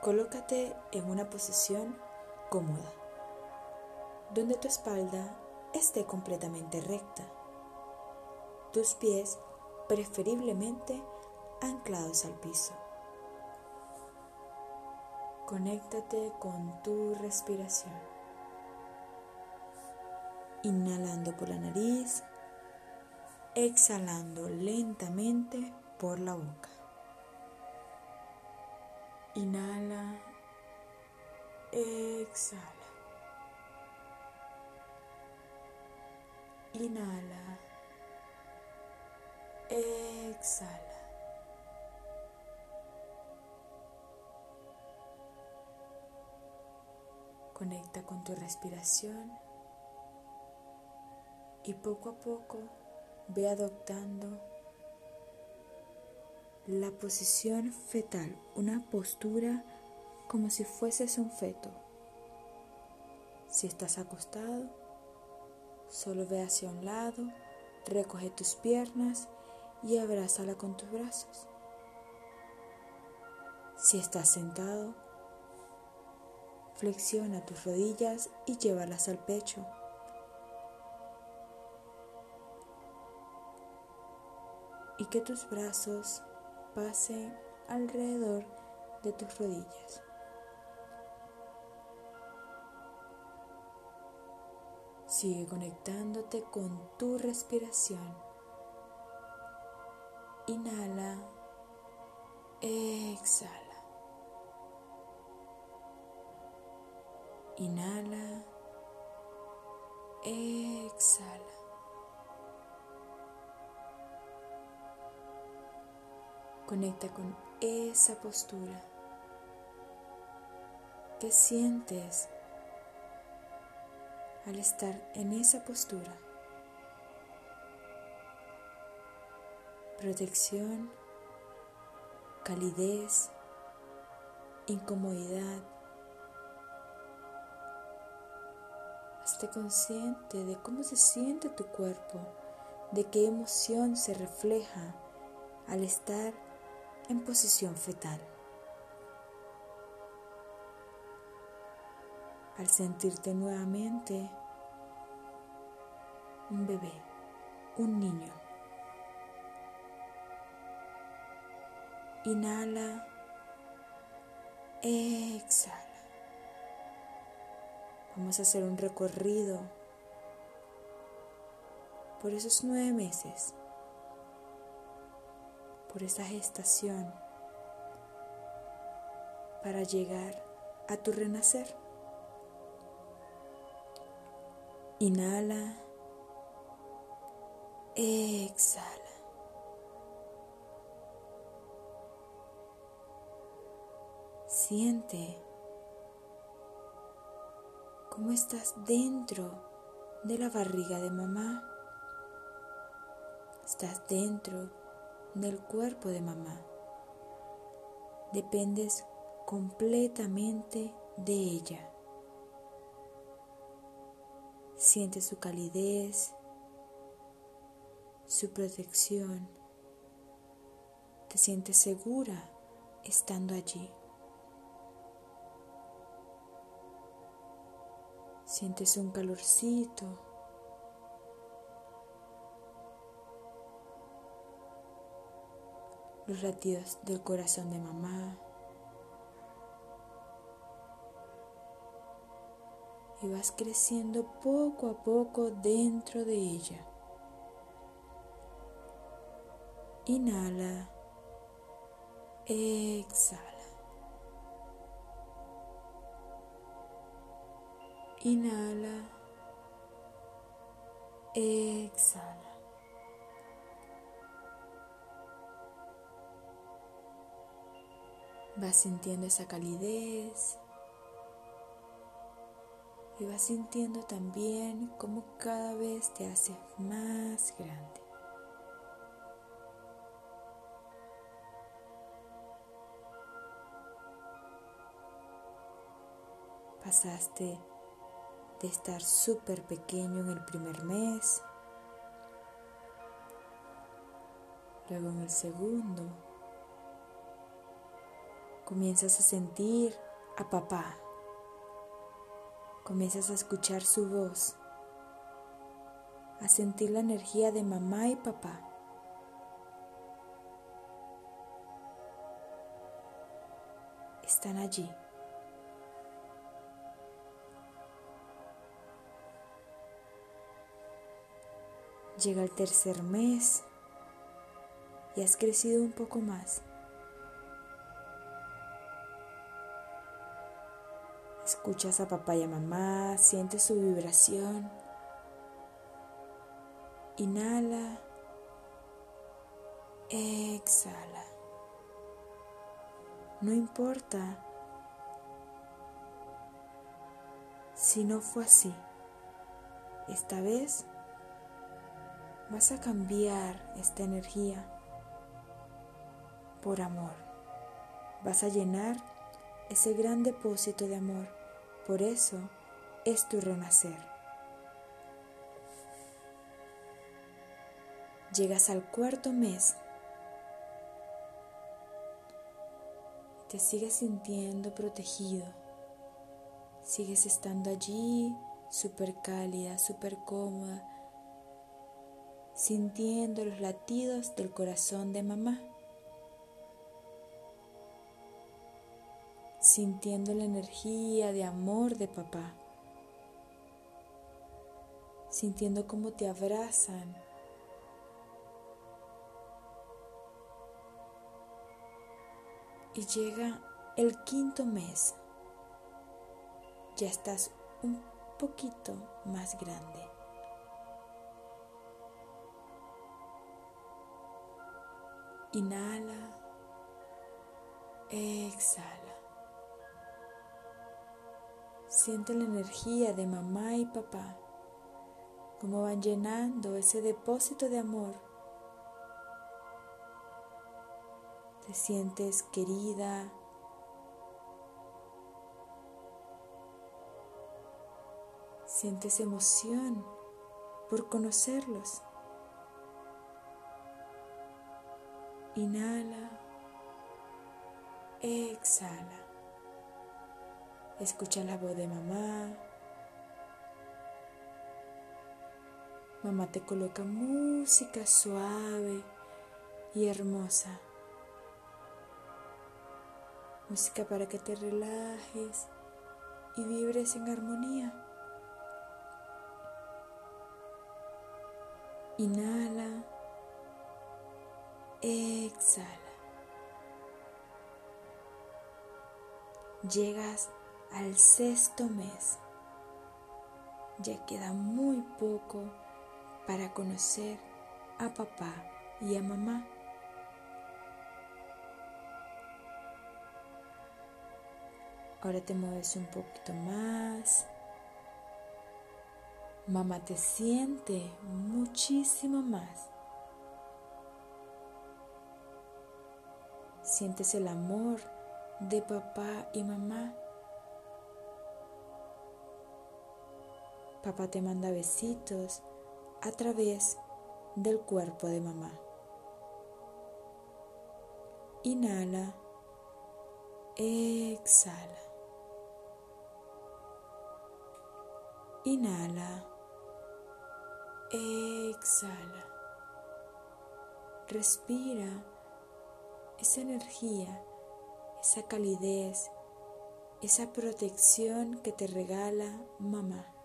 Colócate en una posición cómoda, donde tu espalda esté completamente recta, tus pies preferiblemente anclados al piso. Conéctate con tu respiración. Inhalando por la nariz, exhalando lentamente por la boca. Inhala, exhala. Inhala, exhala. Conecta con tu respiración y poco a poco ve adoptando la posición fetal, una postura como si fueses un feto. Si estás acostado, solo ve hacia un lado, recoge tus piernas y abrázala con tus brazos. Si estás sentado, Flexiona tus rodillas y llévalas al pecho. Y que tus brazos pasen alrededor de tus rodillas. Sigue conectándote con tu respiración. Inhala, exhala. Inhala, exhala. Conecta con esa postura. ¿Qué sientes al estar en esa postura? Protección, calidez, incomodidad Esté consciente de cómo se siente tu cuerpo, de qué emoción se refleja al estar en posición fetal. Al sentirte nuevamente un bebé, un niño. Inhala, exhala. Vamos a hacer un recorrido por esos nueve meses, por esa gestación, para llegar a tu renacer. Inhala, exhala. Siente cómo estás dentro de la barriga de mamá. Estás dentro del cuerpo de mamá. Dependes completamente de ella. Siente su calidez, su protección. Te sientes segura estando allí. Sientes un calorcito. Los latidos del corazón de mamá. Y vas creciendo poco a poco dentro de ella. Inhala. Exhala. Inhala. Exhala. Vas sintiendo esa calidez y vas sintiendo también cómo cada vez te haces más grande. Pasaste de estar súper pequeño en el primer mes, luego en el segundo, Comienzas a sentir a papá. Comienzas a escuchar su voz, a sentir la energía de mamá y papá. Están allí. Llega el tercer mes y has crecido un poco más. Escuchas a papá y a mamá, sientes su vibración. Inhala, exhala. No importa si no fue así. Esta vez vas a cambiar esta energía por amor. Vas a llenar ese gran depósito de amor. Por eso es tu renacer. Llegas al cuarto mes. Te sigues sintiendo protegido. Sigues estando allí súper cálida, súper cómoda sintiendo los latidos del corazón de mamá, sintiendo la energía de amor de papá, sintiendo cómo te abrazan. Y llega el quinto mes, ya estás un poquito más grande. Inhala, exhala. Siente la energía de mamá y papá, cómo van llenando ese depósito de amor. Te sientes querida, sientes emoción por conocerlos. Inhala, exhala. Escucha la voz de mamá. Mamá te coloca música suave y hermosa. Música para que te relajes y vibres en armonía. Inhala. Exhala. Llegas al sexto mes. Ya queda muy poco para conocer a papá y a mamá. Ahora te mueves un poquito más. Mamá te siente muchísimo más. Sientes el amor de papá y mamá. Papá te manda besitos a través del cuerpo de mamá. Inhala, exhala. Inhala, exhala. Respira esa energía, esa calidez, esa protección que te regala mamá.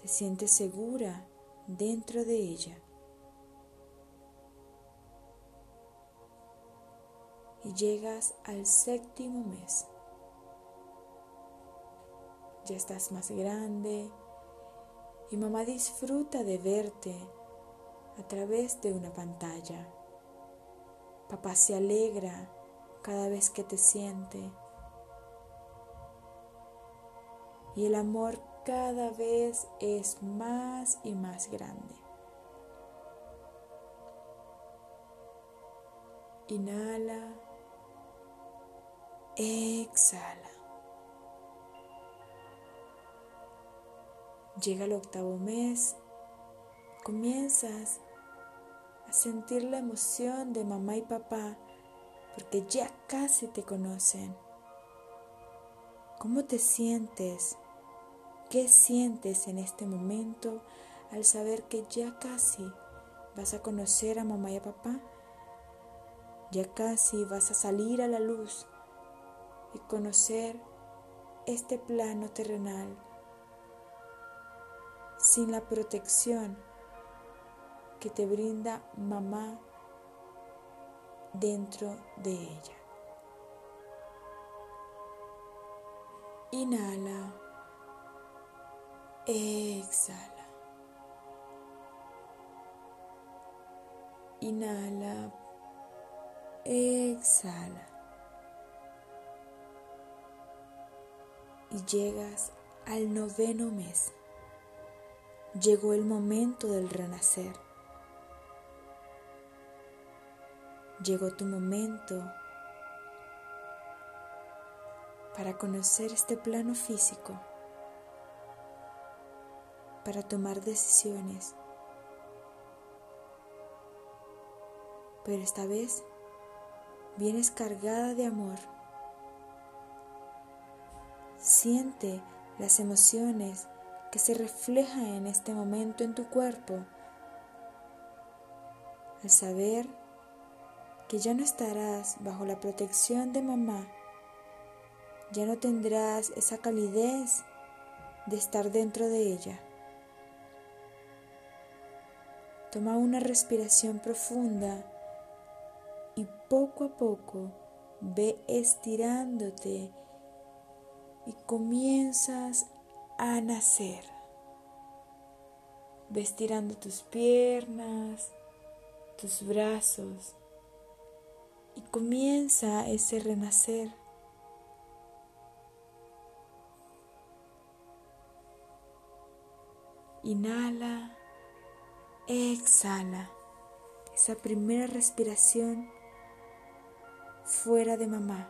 Te sientes segura dentro de ella. Y llegas al séptimo mes. Ya estás más grande y mamá disfruta de verte a través de una pantalla. Papá se alegra cada vez que te siente. Y el amor cada vez es más y más grande. Inhala. Exhala. Llega el octavo mes. Comienzas a sentir la emoción de mamá y papá porque ya casi te conocen. ¿Cómo te sientes? ¿Qué sientes en este momento al saber que ya casi vas a conocer a mamá y a papá? Ya casi vas a salir a la luz y conocer este plano terrenal sin la protección que te brinda mamá dentro de ella. Inhala, exhala. Inhala, exhala. Y llegas al noveno mes. Llegó el momento del renacer. Llegó tu momento para conocer este plano físico, para tomar decisiones. Pero esta vez vienes cargada de amor. Siente las emociones que se reflejan en este momento en tu cuerpo. Al saber que ya no estarás bajo la protección de mamá ya no tendrás esa calidez de estar dentro de ella. Toma una respiración profunda y poco a poco ve estirándote y comienzas a nacer. Ve estirando tus piernas, tus brazos y comienza ese renacer. Inhala, exhala. Esa primera respiración fuera de mamá.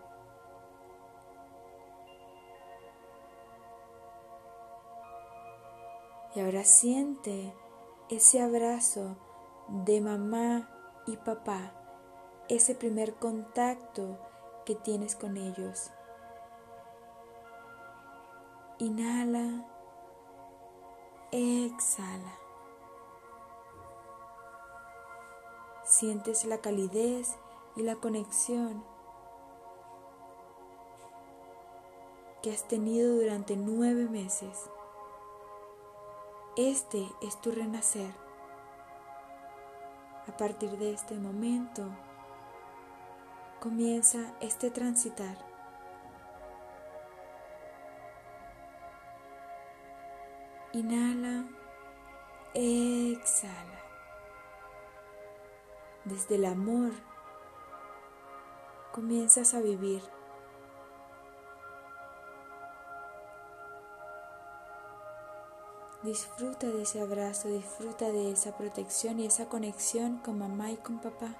Y ahora siente ese abrazo de mamá y papá, ese primer contacto que tienes con ellos. Inhala Exhala. Sientes la calidez y la conexión que has tenido durante nueve meses. Este es tu renacer. A partir de este momento comienza este transitar Inhala, exhala. Desde el amor comienzas a vivir. Disfruta de ese abrazo, disfruta de esa protección y esa conexión con mamá y con papá.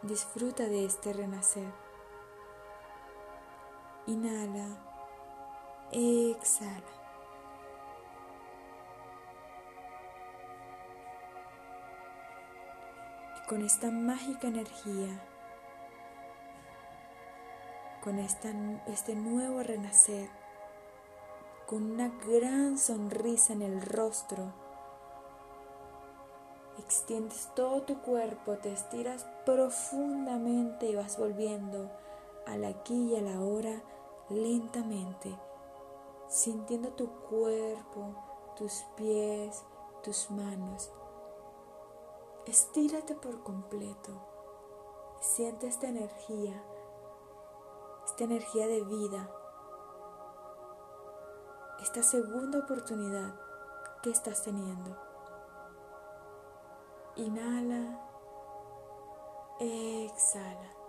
Disfruta de este renacer. Inhala. Exhala. Con esta mágica energía, con este nuevo renacer, con una gran sonrisa en el rostro, extiendes todo tu cuerpo, te estiras profundamente y vas volviendo al aquí y a la hora lentamente sintiendo tu cuerpo, tus pies, tus manos. Estírate por completo. Siente esta energía, esta energía de vida, esta segunda oportunidad que estás teniendo. Inhala, exhala.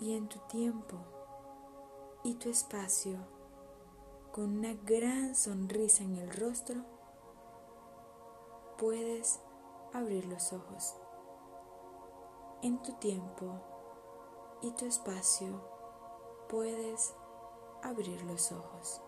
y en tu tiempo y tu espacio, con una gran sonrisa en el rostro, puedes abrir los ojos. En tu tiempo y tu espacio puedes abrir los ojos.